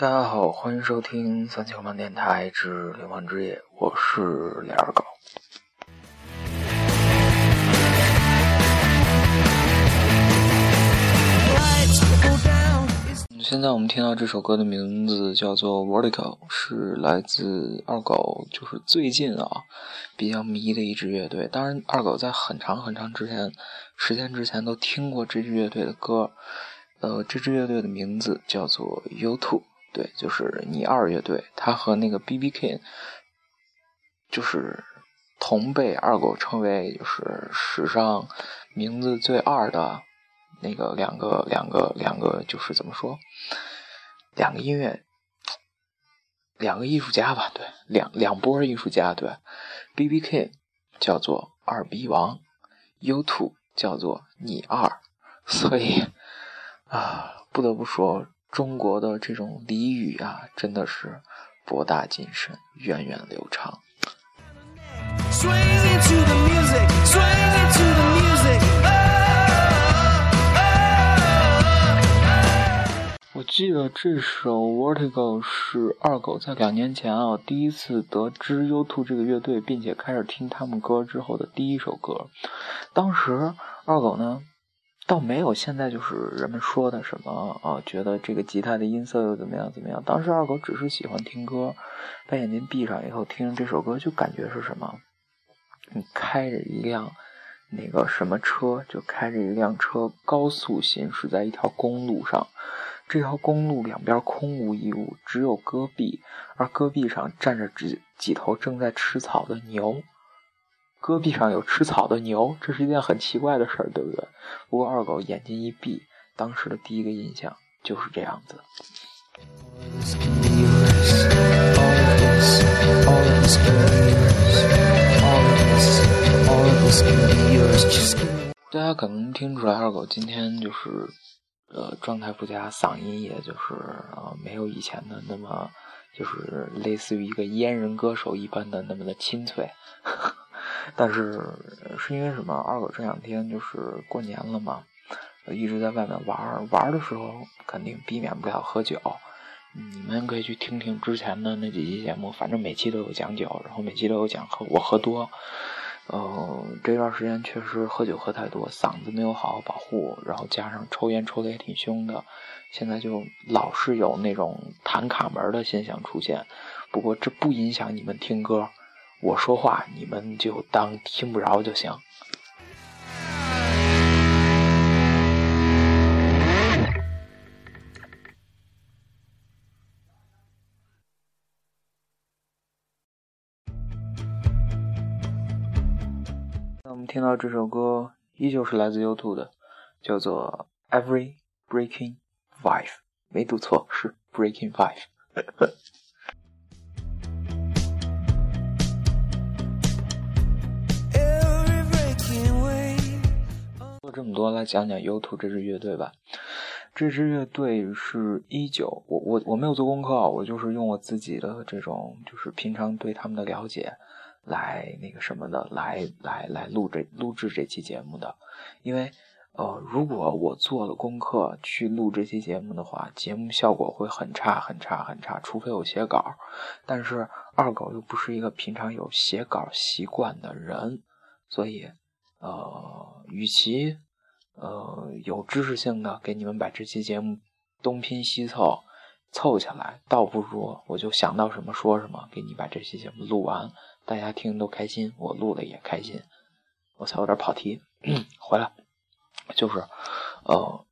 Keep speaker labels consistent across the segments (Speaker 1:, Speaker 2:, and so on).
Speaker 1: 大家好，欢迎收听三七流氓电台之流氓之夜，我是李二狗。现在我们听到这首歌的名字叫做《Vertical》，是来自二狗，就是最近啊比较迷的一支乐队。当然，二狗在很长很长之前时间之前都听过这支乐队的歌。呃，这支乐队的名字叫做 YouTube。对，就是你二乐队，他和那个 B B King，就是同被二狗称为就是史上名字最二的那个两个两个两个，就是怎么说，两个音乐，两个艺术家吧，对，两两波艺术家，对，B.B.K. 叫做二逼王，You Two 叫做你二，所以啊，不得不说。中国的这种俚语啊，真的是博大精深、源远流长。我记得这首《Vertigo》是二狗在两年前啊第一次得知 U2 这个乐队，并且开始听他们歌之后的第一首歌。当时二狗呢。倒没有现在就是人们说的什么啊，觉得这个吉他的音色又怎么样怎么样。当时二狗只是喜欢听歌，把眼睛闭上以后听这首歌，就感觉是什么？你开着一辆那个什么车，就开着一辆车高速行驶在一条公路上，这条公路两边空无一物，只有戈壁，而戈壁上站着几几头正在吃草的牛。戈壁上有吃草的牛，这是一件很奇怪的事儿，对不对？不过二狗眼睛一闭，当时的第一个印象就是这样子。大家可能听出来，二狗今天就是呃状态不佳，嗓音也就是呃没有以前的那么就是类似于一个阉人歌手一般的那么的清脆。但是是因为什么？二狗这两天就是过年了嘛，一直在外面玩儿玩的时候肯定避免不了喝酒。你们可以去听听之前的那几期节目，反正每期都有讲酒，然后每期都有讲喝我喝多。呃，这段时间确实喝酒喝太多，嗓子没有好好保护，然后加上抽烟抽的也挺凶的，现在就老是有那种弹卡门的现象出现。不过这不影响你们听歌。我说话，你们就当听不着就行。那我们听到这首歌，依旧是来自 YouTube 的，叫做《Every Breaking Five》，没读错，是 Breaking Five。这么多来讲讲 U2 这支乐队吧。这支乐队是一九，我我我没有做功课，我就是用我自己的这种，就是平常对他们的了解来那个什么的，来来来录这录制这期节目的。因为呃，如果我做了功课去录这期节目的话，节目效果会很差很差很差，除非我写稿。但是二狗又不是一个平常有写稿习惯的人，所以呃，与其呃，有知识性的，给你们把这期节目东拼西凑凑起来，倒不如我就想到什么说什么，给你把这期节目录完，大家听都开心，我录了也开心。我才有点跑题，回来就是呃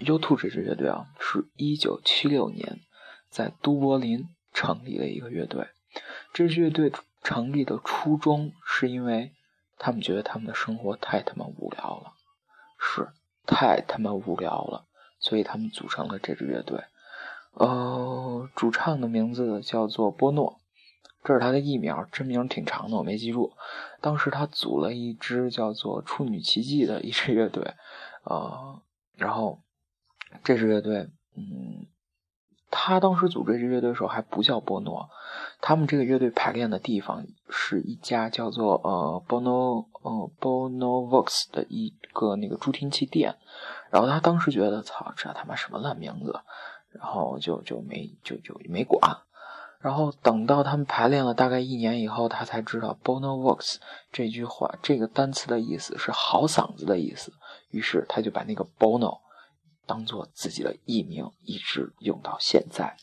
Speaker 1: ，U2 这支乐队啊，是一九七六年在都柏林成立的一个乐队。这支乐队成立的初衷是因为他们觉得他们的生活太他妈无聊了。是太他妈无聊了，所以他们组成了这支乐队。呃，主唱的名字叫做波诺，这是他的艺名，真名挺长的，我没记住。当时他组了一支叫做处女奇迹的一支乐队，呃，然后这支乐队，嗯。他当时组织这支乐队的时候还不叫波诺，他们这个乐队排练的地方是一家叫做呃 Bono 呃 Bonovox 的一个那个助听器店，然后他当时觉得操这他妈什么烂名字，然后就就没就就没管。然后等到他们排练了大概一年以后，他才知道 “bono Vox 这句话这个单词的意思是好嗓子的意思。于是他就把那个 “bono” 当做自己的艺名，一直用到现在。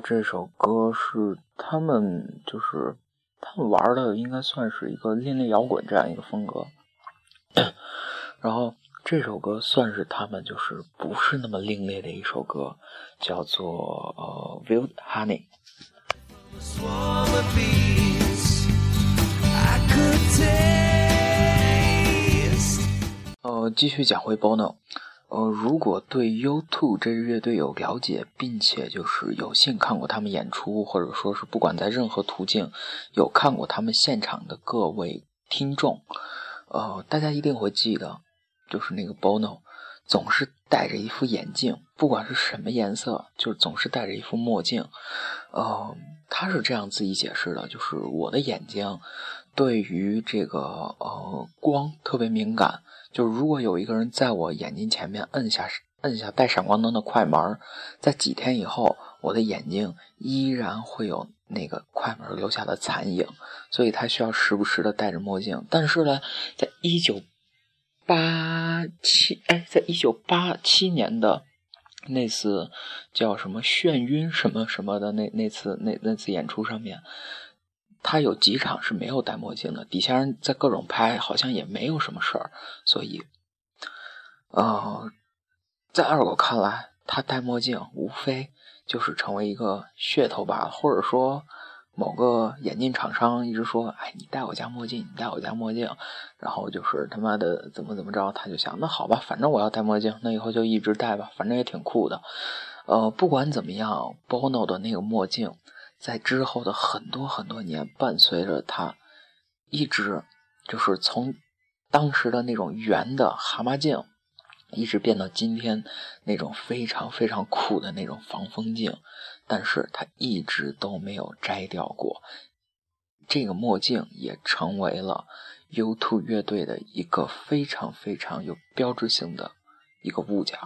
Speaker 1: 这首歌是他们，就是他们玩的，应该算是一个另类摇滚这样一个风格。然后这首歌算是他们就是不是那么另类的一首歌，叫做呃《Wild Honey》。呃，继续讲回 Bono。呃，如果对 U2 这支乐队有了解，并且就是有幸看过他们演出，或者说是不管在任何途径有看过他们现场的各位听众，呃，大家一定会记得，就是那个 Bono 总是戴着一副眼镜，不管是什么颜色，就总是戴着一副墨镜。呃，他是这样自己解释的，就是我的眼睛对于这个呃光特别敏感。就是如果有一个人在我眼睛前面摁下摁下带闪光灯的快门，在几天以后，我的眼睛依然会有那个快门留下的残影，所以他需要时不时的戴着墨镜。但是呢，在一九八七哎，在一九八七年的那次叫什么眩晕什么什么的那那次那那次演出上面。他有几场是没有戴墨镜的，底下人在各种拍，好像也没有什么事儿。所以，呃，在二狗看来，他戴墨镜无非就是成为一个噱头罢了，或者说某个眼镜厂商一直说：“哎，你戴我家墨镜，你戴我家墨镜。”然后就是他妈的怎么怎么着，他就想，那好吧，反正我要戴墨镜，那以后就一直戴吧，反正也挺酷的。呃，不管怎么样，Bono 的那个墨镜。在之后的很多很多年，伴随着他，一直就是从当时的那种圆的蛤蟆镜，一直变到今天那种非常非常酷的那种防风镜，但是他一直都没有摘掉过。这个墨镜也成为了 U2 乐队的一个非常非常有标志性的一个物件。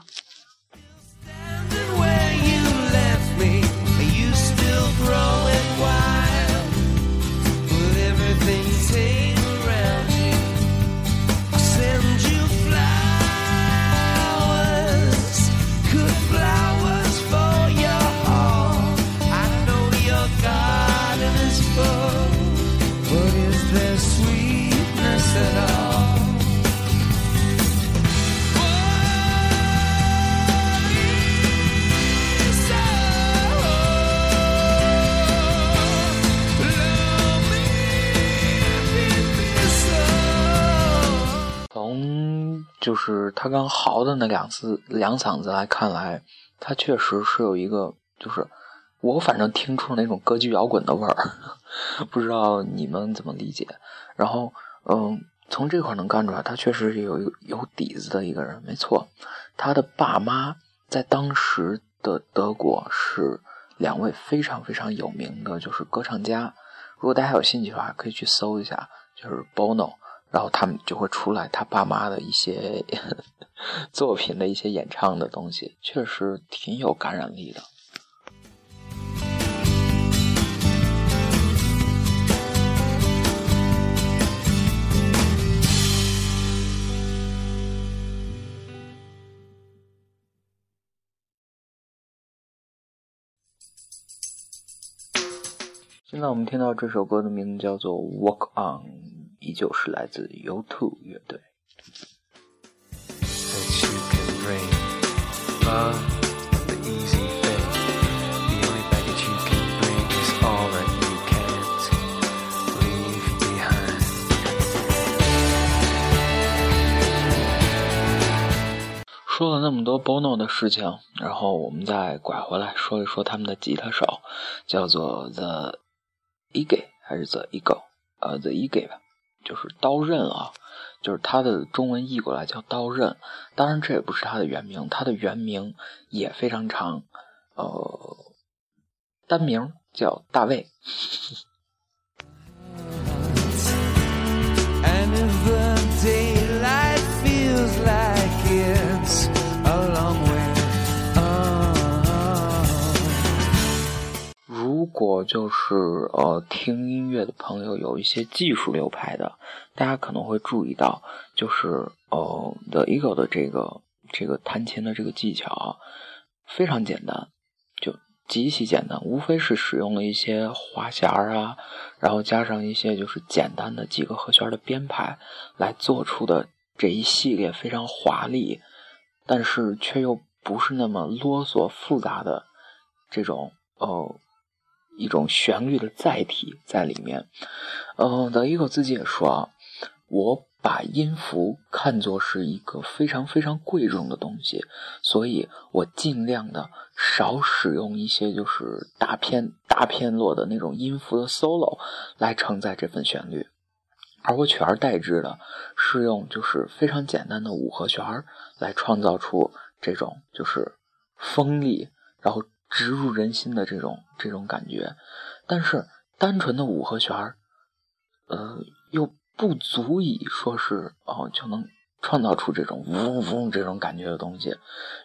Speaker 1: 就是他刚嚎的那两次两嗓子来看来，他确实是有一个，就是我反正听出那种歌剧摇滚的味儿，不知道你们怎么理解。然后，嗯，从这块能看出来，他确实是有一个有底子的一个人。没错，他的爸妈在当时的德国是两位非常非常有名的，就是歌唱家。如果大家有兴趣的话，可以去搜一下，就是 Bono。然后他们就会出来他爸妈的一些 作品的一些演唱的东西，确实挺有感染力的。现在我们听到这首歌的名字叫做《Walk On》。依旧是来自 U2 乐队。说了那么多 Bono 的事情，然后我们再拐回来说一说他们的吉他手，叫做 The Eagle 还是 The Eagle？呃，The Eagle 吧。就是刀刃啊，就是它的中文译过来叫刀刃。当然，这也不是它的原名，它的原名也非常长，呃，单名叫大卫。就是呃听音乐的朋友有一些技术流派的，大家可能会注意到，就是呃 The Eagle 的这个这个弹琴的这个技巧非常简单，就极其简单，无非是使用了一些滑弦啊，然后加上一些就是简单的几个和弦的编排来做出的这一系列非常华丽，但是却又不是那么啰嗦复杂的这种呃。一种旋律的载体在里面，嗯，德伊克自己也说啊，我把音符看作是一个非常非常贵重的东西，所以我尽量的少使用一些就是大片大片落的那种音符的 solo 来承载这份旋律，而我取而代之的是用就是非常简单的五和弦来创造出这种就是锋利，然后。植入人心的这种这种感觉，但是单纯的五和弦儿，呃，又不足以说是哦就能创造出这种嗡嗡这种感觉的东西。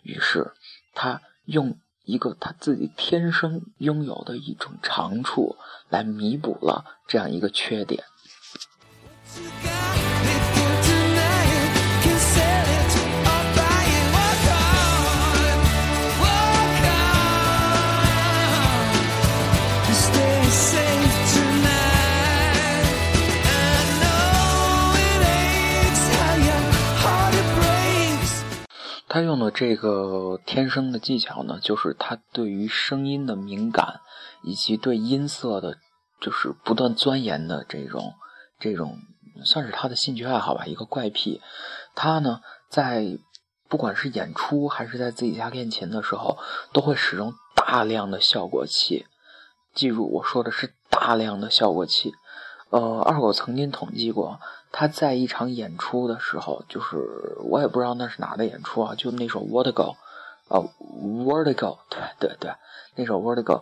Speaker 1: 于是他用一个他自己天生拥有的一种长处来弥补了这样一个缺点。这个天生的技巧呢，就是他对于声音的敏感，以及对音色的，就是不断钻研的这种，这种算是他的兴趣爱好吧，一个怪癖。他呢，在不管是演出还是在自己家练琴的时候，都会使用大量的效果器。记住，我说的是大量的效果器。呃，二狗曾经统计过。他在一场演出的时候，就是我也不知道那是哪的演出啊，就那首《Vertigo》，呃，《Vertigo》，对对对，那首《Vertigo》，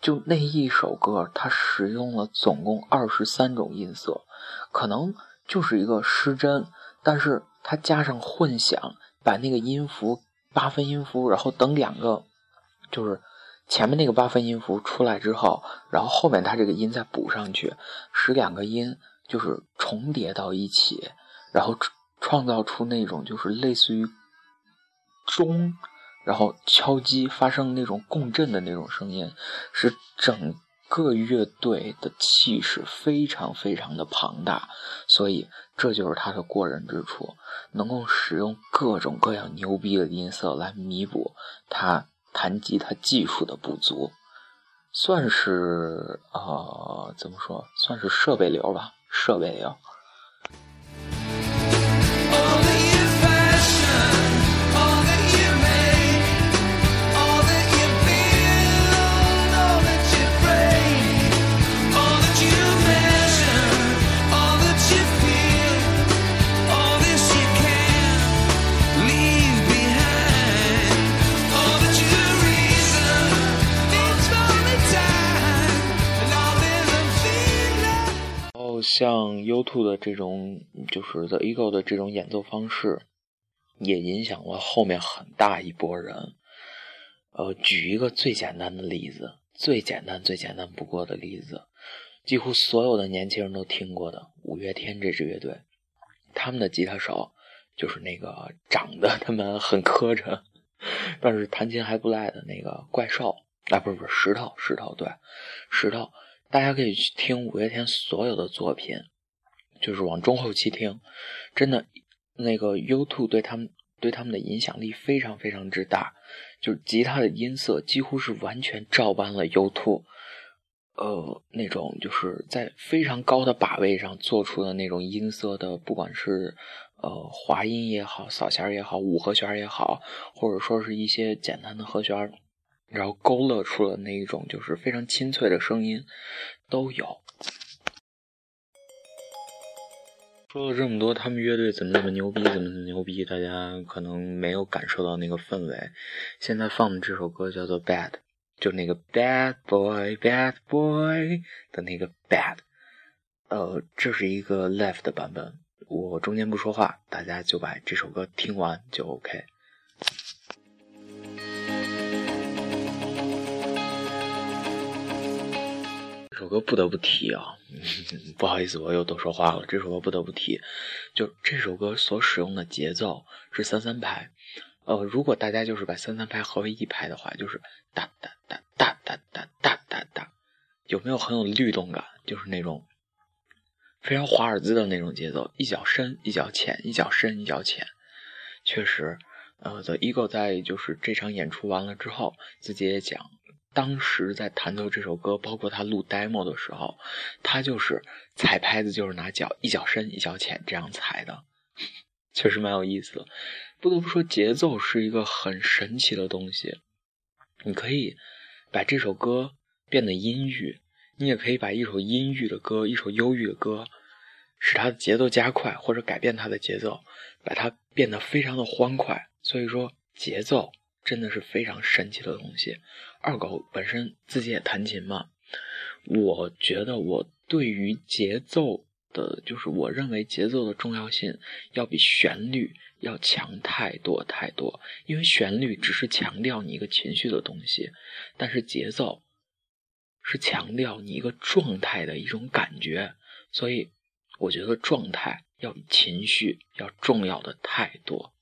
Speaker 1: 就那一首歌，他使用了总共二十三种音色，可能就是一个失真，但是他加上混响，把那个音符八分音符，然后等两个，就是前面那个八分音符出来之后，然后后面他这个音再补上去，使两个音。就是重叠到一起，然后创造出那种就是类似于钟，然后敲击发生那种共振的那种声音，使整个乐队的气势非常非常的庞大，所以这就是他的过人之处，能够使用各种各样牛逼的音色来弥补他谈及他技术的不足，算是啊怎么说，算是设备流吧。设备流。像 U2 的这种，就是 The Eagle 的这种演奏方式，也影响了后面很大一波人。呃，举一个最简单的例子，最简单、最简单不过的例子，几乎所有的年轻人都听过的五月天这支乐队，他们的吉他手就是那个长得他们很磕碜，但是弹琴还不赖的那个怪兽，啊，不是不是石头，石头对，石头，大家可以去听五月天所有的作品，就是往中后期听，真的，那个 U2 对他们。对他们的影响力非常非常之大，就是吉他的音色几乎是完全照搬了 U2，呃，那种就是在非常高的把位上做出的那种音色的，不管是呃滑音也好，扫弦也好，五和弦也好，或者说是一些简单的和弦，然后勾勒出了那一种就是非常清脆的声音，都有。说了这么多，他们乐队怎么怎么牛逼，怎么怎么牛逼，大家可能没有感受到那个氛围。现在放的这首歌叫做《Bad》，就那个 Bad Boy Bad Boy 的那个 Bad，呃，这是一个 Live 的版本。我中间不说话，大家就把这首歌听完就 OK。首歌不得不提啊，不好意思，我又多说话了。这首歌不得不提，就这首歌所使用的节奏是三三拍。呃，如果大家就是把三三拍合为一拍的话，就是哒哒哒哒哒哒哒哒哒，有没有很有律动感？就是那种非常华尔兹的那种节奏，一脚深，一脚浅，一脚深，一脚浅。确实，呃，The Eagle 在就是这场演出完了之后，自己也讲。当时在弹奏这首歌，包括他录 demo 的时候，他就是踩拍子，就是拿脚一脚深一脚浅这样踩的，确实蛮有意思的。不得不说，节奏是一个很神奇的东西。你可以把这首歌变得阴郁，你也可以把一首阴郁的歌、一首忧郁的歌，使它的节奏加快，或者改变它的节奏，把它变得非常的欢快。所以说，节奏。真的是非常神奇的东西。二狗本身自己也弹琴嘛，我觉得我对于节奏的，就是我认为节奏的重要性要比旋律要强太多太多。因为旋律只是强调你一个情绪的东西，但是节奏是强调你一个状态的一种感觉。所以我觉得状态要比情绪要重要的太多。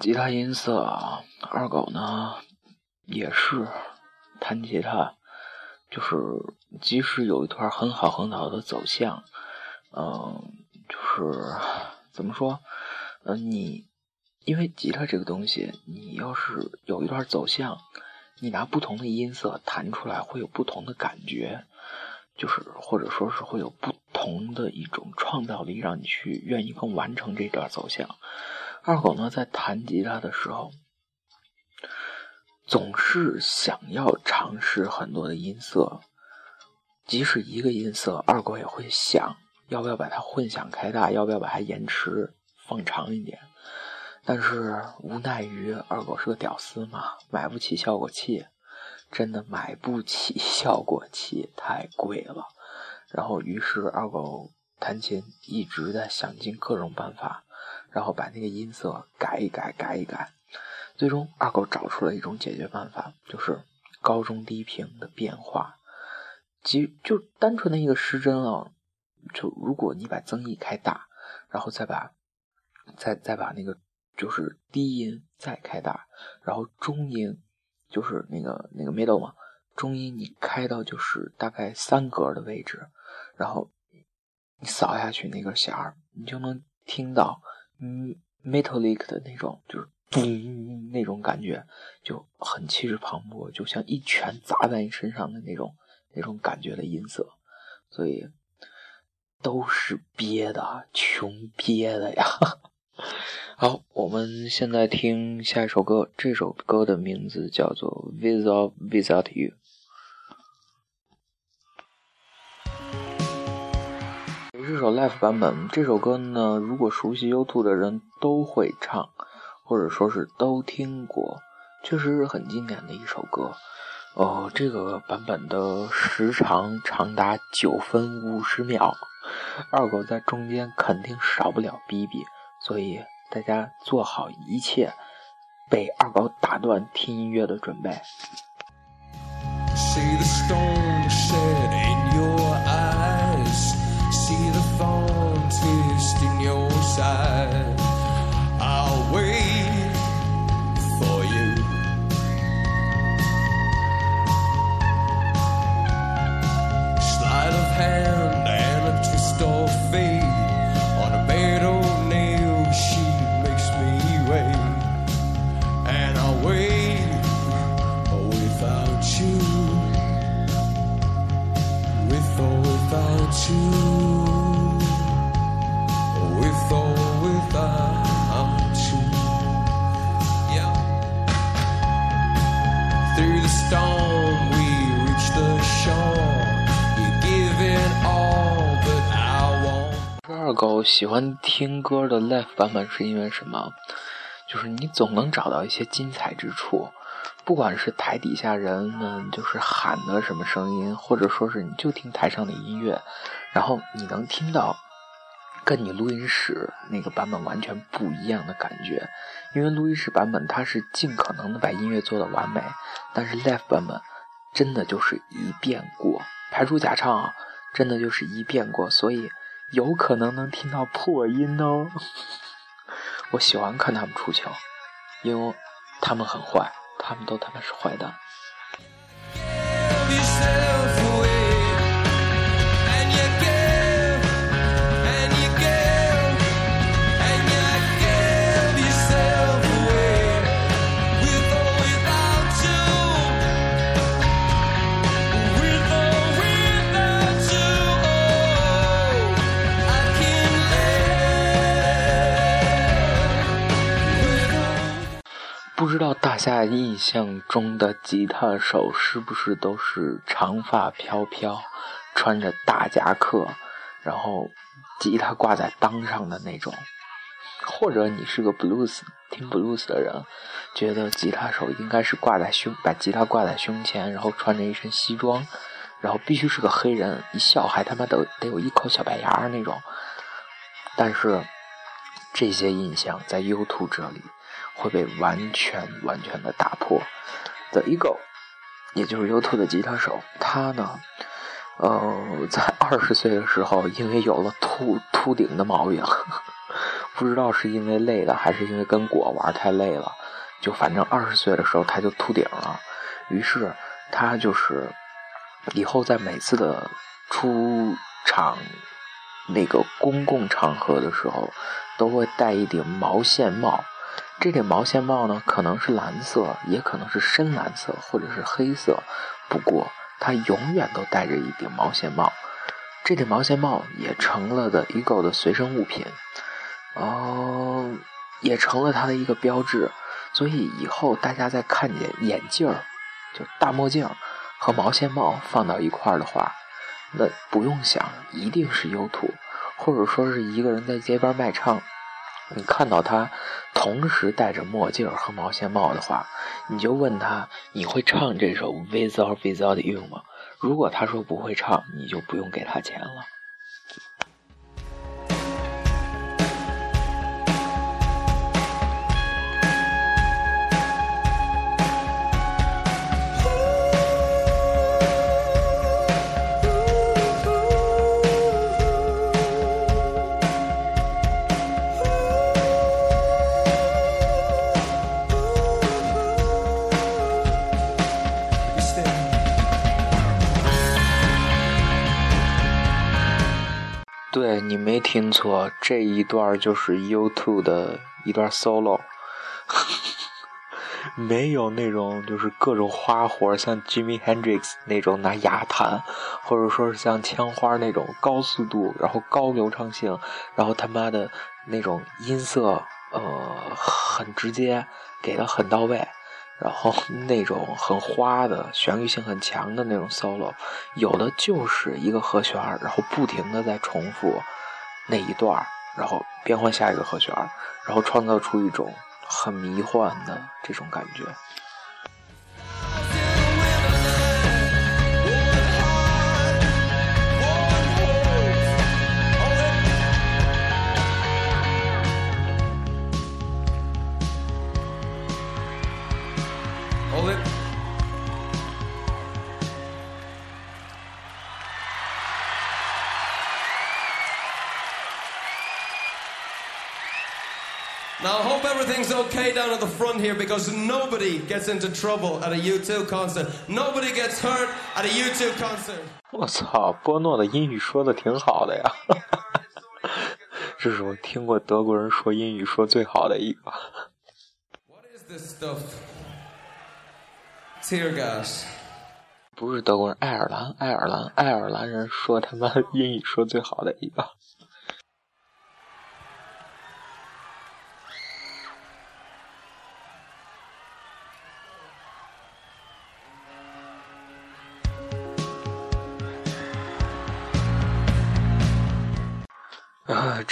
Speaker 1: 吉他音色，二狗呢也是弹吉他，就是即使有一段很好很好的走向，嗯，就是怎么说，嗯，你因为吉他这个东西，你要是有一段走向，你拿不同的音色弹出来，会有不同的感觉。就是或者说是会有不同的一种创造力，让你去愿意更完成这段走向。二狗呢，在弹吉他的时候，总是想要尝试很多的音色，即使一个音色，二狗也会想要不要把它混响开大，要不要把它延迟放长一点。但是无奈于二狗是个屌丝嘛，买不起效果器。真的买不起 效果器，太贵了。然后，于是二狗弹琴一直在想尽各种办法，然后把那个音色改一改，改一改。最终，二狗找出了一种解决办法，就是高中低频的变化。即就单纯的一个失真啊，就如果你把增益开大，然后再把再再把那个就是低音再开大，然后中音。就是那个那个 middle 嘛，中音你开到就是大概三格的位置，然后你扫下去那个弦，你就能听到嗯 metallic 的那种，就是咚那种感觉，就很气势磅礴，就像一拳砸在你身上的那种那种感觉的音色，所以都是憋的，穷憋的呀。好，我们现在听下一首歌。这首歌的名字叫做《Without Without You》。首 Live 版本，这首歌呢，如果熟悉 YouTube 的人都会唱，或者说是都听过，确实是很经典的一首歌。哦，这个版本的时长长达九分五十秒，二狗在中间肯定少不了逼逼，所以。大家做好一切被二狗打断听音乐的准备。See the storm. 二狗喜欢听歌的 live 版本是因为什么？就是你总能找到一些精彩之处，不管是台底下人们就是喊的什么声音，或者说是你就听台上的音乐，然后你能听到跟你录音室那个版本完全不一样的感觉。因为录音室版本它是尽可能的把音乐做的完美，但是 live 版本真的就是一遍过，排除假唱啊，真的就是一遍过，所以。有可能能听到破音哦，我喜欢看他们出球，因为他们很坏，他们都他妈是坏蛋。不知道大家印象中的吉他手是不是都是长发飘飘，穿着大夹克，然后吉他挂在裆上的那种？或者你是个 blues 听 blues 的人，觉得吉他手应该是挂在胸，把吉他挂在胸前，然后穿着一身西装，然后必须是个黑人，一笑还他妈得得有一口小白牙那种。但是这些印象在 YouTube 这里。会被完全完全的打破。The ego，也就是 U2 的吉他手，他呢，呃，在二十岁的时候，因为有了秃秃顶的毛病，不知道是因为累了，还是因为跟果玩太累了，就反正二十岁的时候他就秃顶了。于是他就是以后在每次的出场那个公共场合的时候，都会戴一顶毛线帽。这顶毛线帽呢，可能是蓝色，也可能是深蓝色，或者是黑色。不过他永远都戴着一顶毛线帽。这顶毛线帽也成了的 Ego 的随身物品，哦，也成了他的一个标志。所以以后大家在看见眼镜儿，就大墨镜和毛线帽放到一块儿的话，那不用想，一定是 U 图，或者说是一个人在街边卖唱。你看到他同时戴着墨镜和毛线帽的话，你就问他你会唱这首《Without Without You》吗？如果他说不会唱，你就不用给他钱了。你没听错，这一段就是 U2 的一段 solo，没有那种就是各种花活，像 Jimmy Hendrix 那种拿牙弹，或者说是像枪花那种高速度，然后高流畅性，然后他妈的那种音色，呃，很直接，给的很到位。然后 那种很花的旋律性很强的那种 solo，有的就是一个和弦，然后不停的在重复那一段，然后变换下一个和弦，然后创造出一种很迷幻的这种感觉。
Speaker 2: Okay down at the front here because nobody gets into trouble at a U2 concert. Nobody gets hurt at a U2 concert.
Speaker 1: 我操，波诺的英语说的挺好的呀，这是我听过德国人说英语说最好的一个。
Speaker 2: What is this stuff? Tear gas.
Speaker 1: 不是德国人，爱尔兰，爱尔兰，爱尔兰人说他妈英语说最好的一个。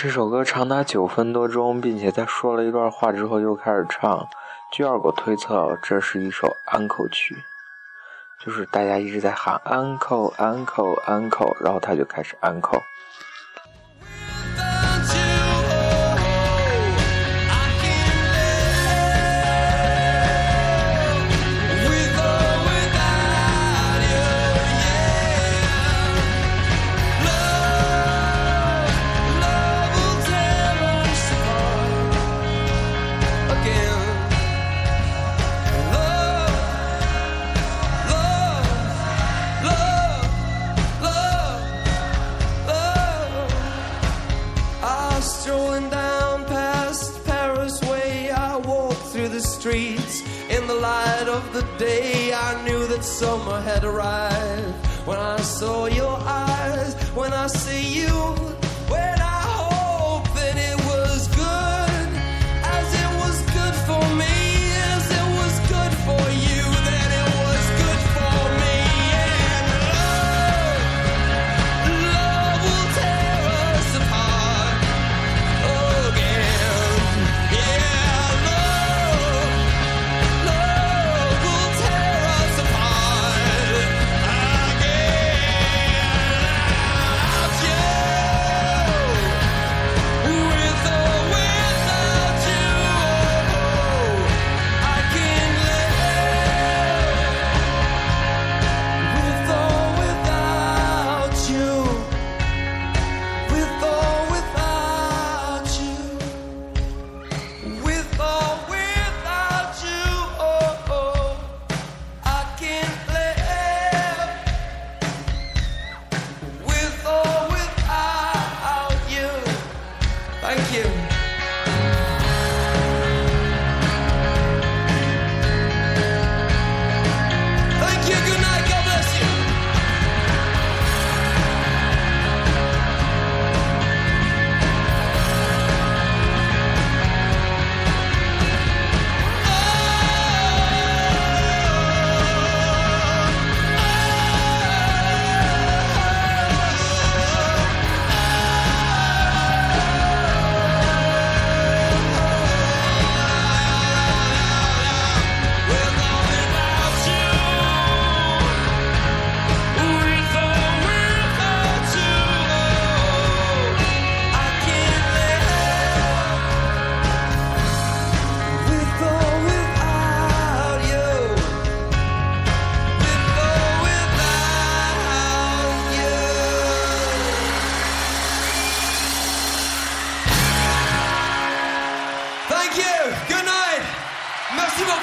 Speaker 1: 这首歌长达九分多钟，并且在说了一段话之后又开始唱。据二狗推测，这是一首安口曲，就是大家一直在喊安口安口安口，然后他就开始安口。
Speaker 2: Summer had arrived. When I saw your eyes, when I see you.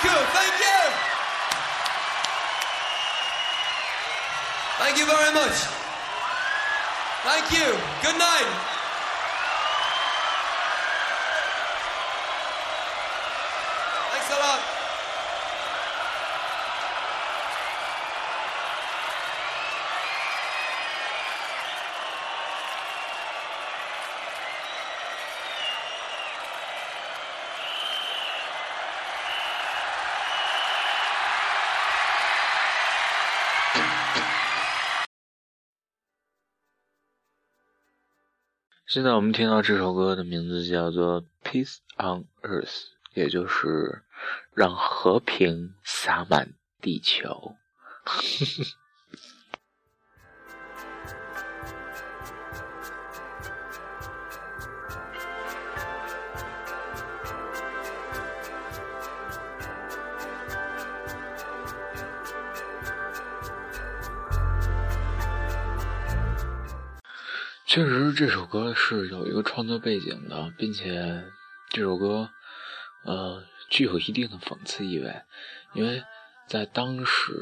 Speaker 3: Beaucoup. Thank you. Thank you very much. Thank you. Good night.
Speaker 1: 现在我们听到这首歌的名字叫做《Peace on Earth》，也就是让和平洒满地球。确实，这首歌是有一个创作背景的，并且这首歌，呃，具有一定的讽刺意味，因为在当时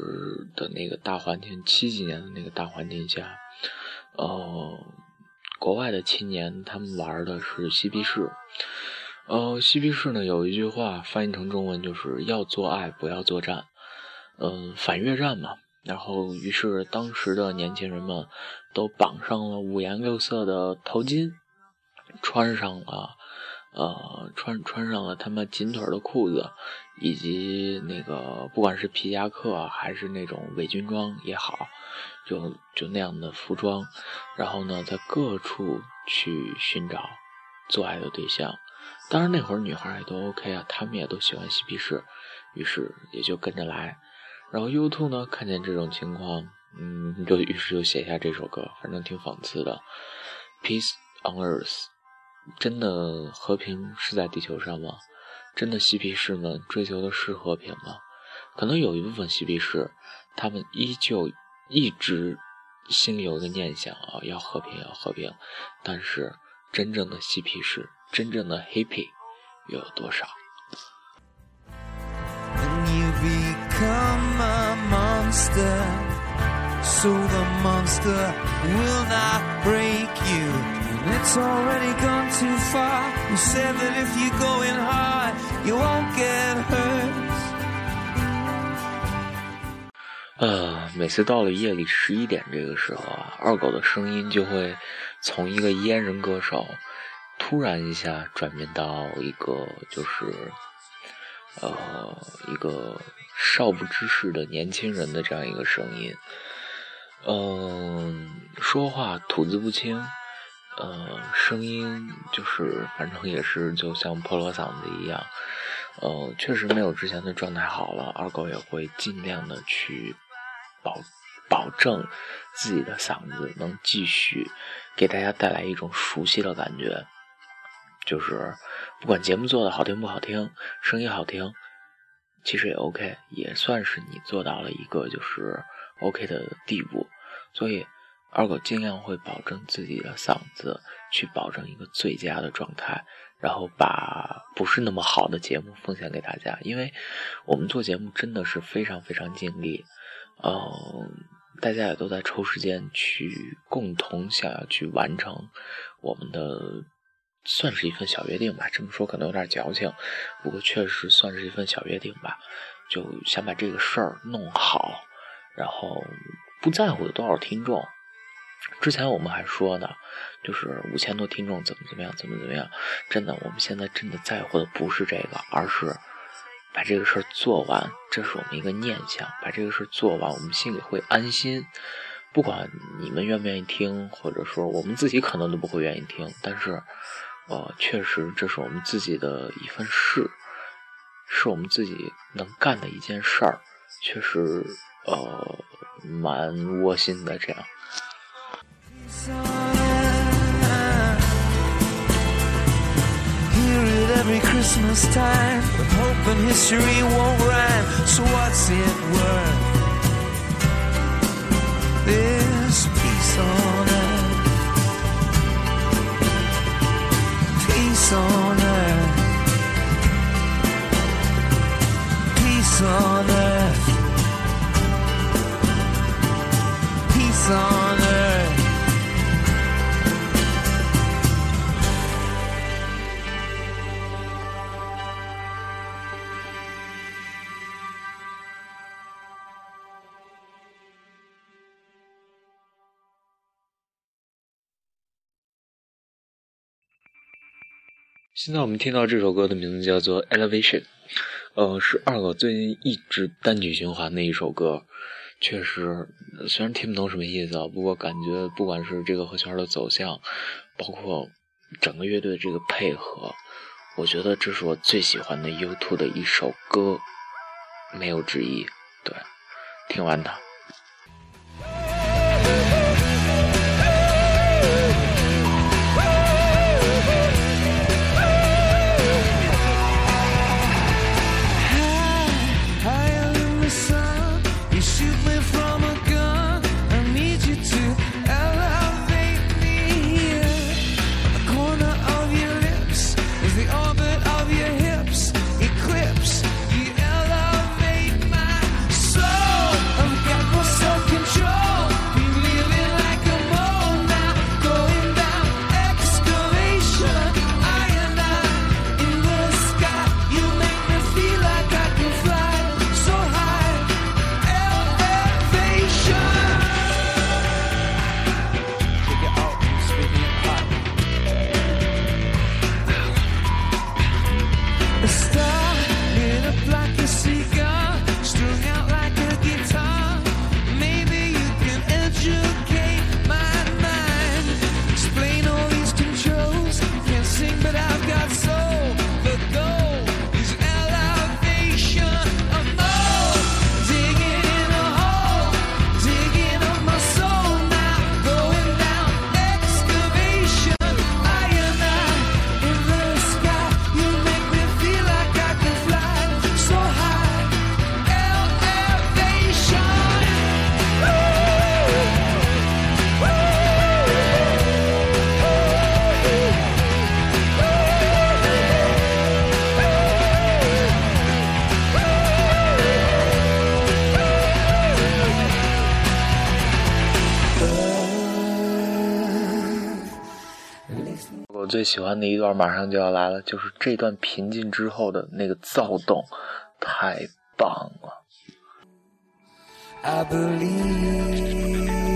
Speaker 1: 的那个大环境，七几年的那个大环境下，呃，国外的青年他们玩的是嬉皮士，呃，嬉皮士呢有一句话翻译成中文就是要做爱不要作战，嗯、反越战嘛。然后，于是当时的年轻人们都绑上了五颜六色的头巾，穿上了，呃，穿穿上了他们紧腿的裤子，以及那个不管是皮夹克还是那种伪军装也好，就就那样的服装，然后呢，在各处去寻找做爱的对象。当然那会儿女孩也都 OK 啊，她们也都喜欢嬉皮士，于是也就跟着来。然后 U2 呢，看见这种情况，嗯，就于是就写下这首歌，反正挺讽刺的。Peace on Earth，真的和平是在地球上吗？真的嬉皮士们追求的是和平吗？可能有一部分嬉皮士，他们依旧一直心里有个念想啊，要和平，要和平。但是真正的嬉皮士，真正的 hippy，又有多少
Speaker 2: ？and you become a monster. So the monster will not break you. And it's already gone too far. You said that if you're going hard, you won't get hurt.
Speaker 1: 呃，每次到了夜里十一点这个时候啊，二狗的声音就会从一个阉人歌手，突然一下转变到一个就是，呃，一个少不知事的年轻人的这样一个声音。嗯、说话吐字不清，呃，声音就是反正也是就像破锣嗓子一样，呃，确实没有之前的状态好了。二狗也会尽量的去保保证自己的嗓子能继续给大家带来一种熟悉的感觉，就是不管节目做的好听不好听，声音好听，其实也 OK，也算是你做到了一个就是 OK 的地步。所以二狗尽量会保证自己的嗓子，去保证一个最佳的状态，然后把不是那么好的节目奉献给大家。因为我们做节目真的是非常非常尽力，嗯、大家也都在抽时间去共同想要去完成我们的算是一份小约定吧。这么说可能有点矫情，不过确实算是一份小约定吧。就想把这个事儿弄好，然后不在乎有多少听众。之前我们还说呢，就是五千多听众怎么怎么样，怎么怎么样。真的，我们现在真的在乎的不是这个，而是把这个事儿做完。这是我们一个念想，把这个事儿做完，我们心里会安心。不管你们愿不愿意听，或者说我们自己可能都不会愿意听，但是，呃，确实这是我们自己的一份事，是我们自己能干的一件事儿，确实，呃，蛮窝心的这样。
Speaker 2: Hear it every Christmas time, hoping history won't rhyme. So what's it worth? This peace on earth, peace on earth, peace on earth,
Speaker 1: 现在我们听到这首歌的名字叫做《Elevation》，呃，是二狗最近一直单曲循环的一首歌。确实，虽然听不懂什么意思啊，不过感觉不管是这个和弦的走向，包括整个乐队这个配合，我觉得这是我最喜欢的 U2 的一首歌，没有之一。对，听完它。最喜欢的一段马上就要来了，就是这段平静之后的那个躁动，太棒了。
Speaker 2: I believe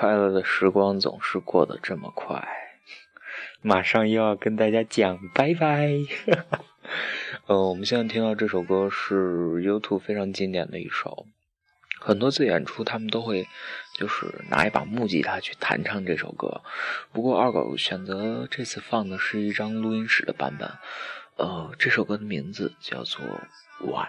Speaker 1: 快乐的时光总是过得这么快，马上又要跟大家讲拜拜。呃，我们现在听到这首歌是 YouTube 非常经典的一首，很多次演出他们都会就是拿一把木吉他去弹唱这首歌。不过二狗选择这次放的是一张录音室的版本。呃，这首歌的名字叫做《One》。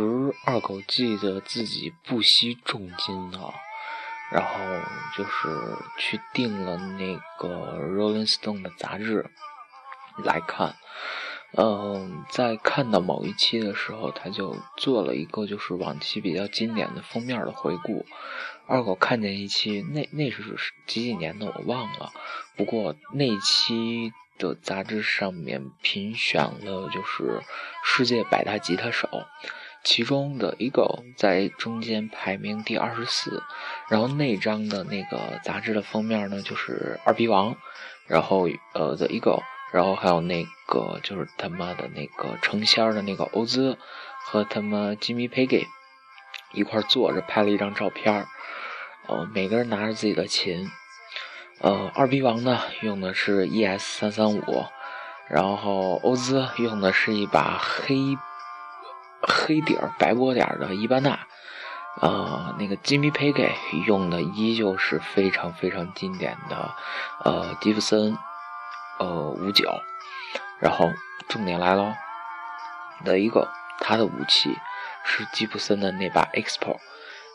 Speaker 1: 时二狗记得自己不惜重金啊，然后就是去订了那个 Rolling Stone 的杂志来看。嗯、在看到某一期的时候，他就做了一个就是往期比较经典的封面的回顾。二狗看见一期，那那是几几年的我忘了，不过那期的杂志上面评选了就是世界百大吉他手，其中的 Ego 在中间排名第二十四，然后那张的那个杂志的封面呢就是二逼王，然后呃 The Ego 然后还有那个就是他妈的那个成仙儿的那个欧兹和他妈 Jimmy Peggy 一块坐着拍了一张照片儿，呃每个人拿着自己的琴，呃二逼王呢用的是 ES 三三五，然后欧兹用的是一把黑黑底儿白波点儿的伊班纳，呃，那个 Jimmy Peggy 用的依旧是非常非常经典的，呃，吉普森，呃，五九，然后重点来喽，的一个他的武器是吉普森的那把 Expo，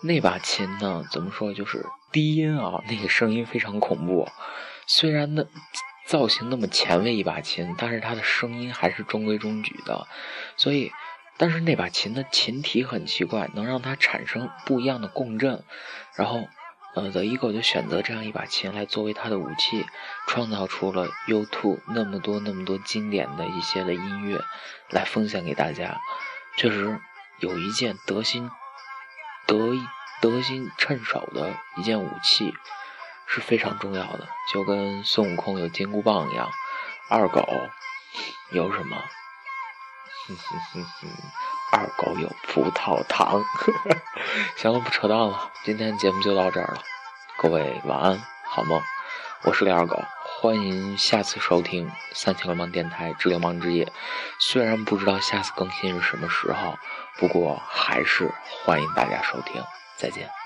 Speaker 1: 那把琴呢，怎么说就是低音啊，那个声音非常恐怖，虽然那。造型那么前卫一把琴，但是它的声音还是中规中矩的，所以，但是那把琴的琴体很奇怪，能让它产生不一样的共振，然后，呃，The Eagle 就选择这样一把琴来作为他的武器，创造出了 U2 那么多那么多经典的一些的音乐来奉献给大家，确实有一件得心得得心趁手的一件武器。是非常重要的，就跟孙悟空有金箍棒一样，二狗有什么？哼哼哼哼，二狗有葡萄糖。行了，不扯淡了，今天节目就到这儿了，各位晚安，好梦。我是李二狗，欢迎下次收听三千流氓电台之流氓之夜。虽然不知道下次更新是什么时候，不过还是欢迎大家收听。再见。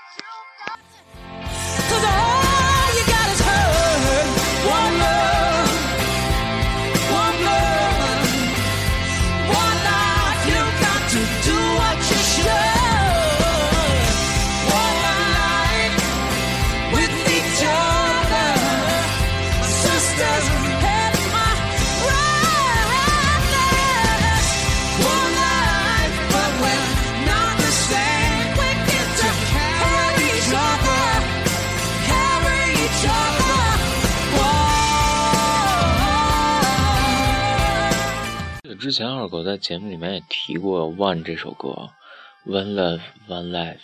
Speaker 1: 前二狗在节目里面也提过《One》这首歌，One Love, One Life,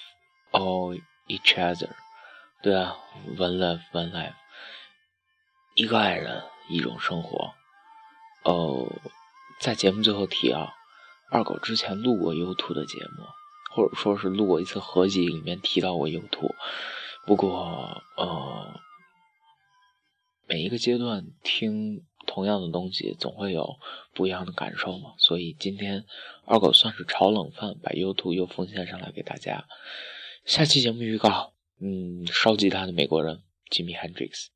Speaker 1: All Each Other。对啊，One Love, One Life，一个爱人，一种生活。哦，在节目最后提啊，二狗之前录过 U2 的节目，或者说是录过一次合集，里面提到过 U2。不过，呃，每一个阶段听同样的东西，总会有不一样的感受嘛。所以今天二狗算是炒冷饭，把 U2 又奉献上来给大家。下期节目预告，嗯，烧吉他的美国人 Jimmy Hendrix。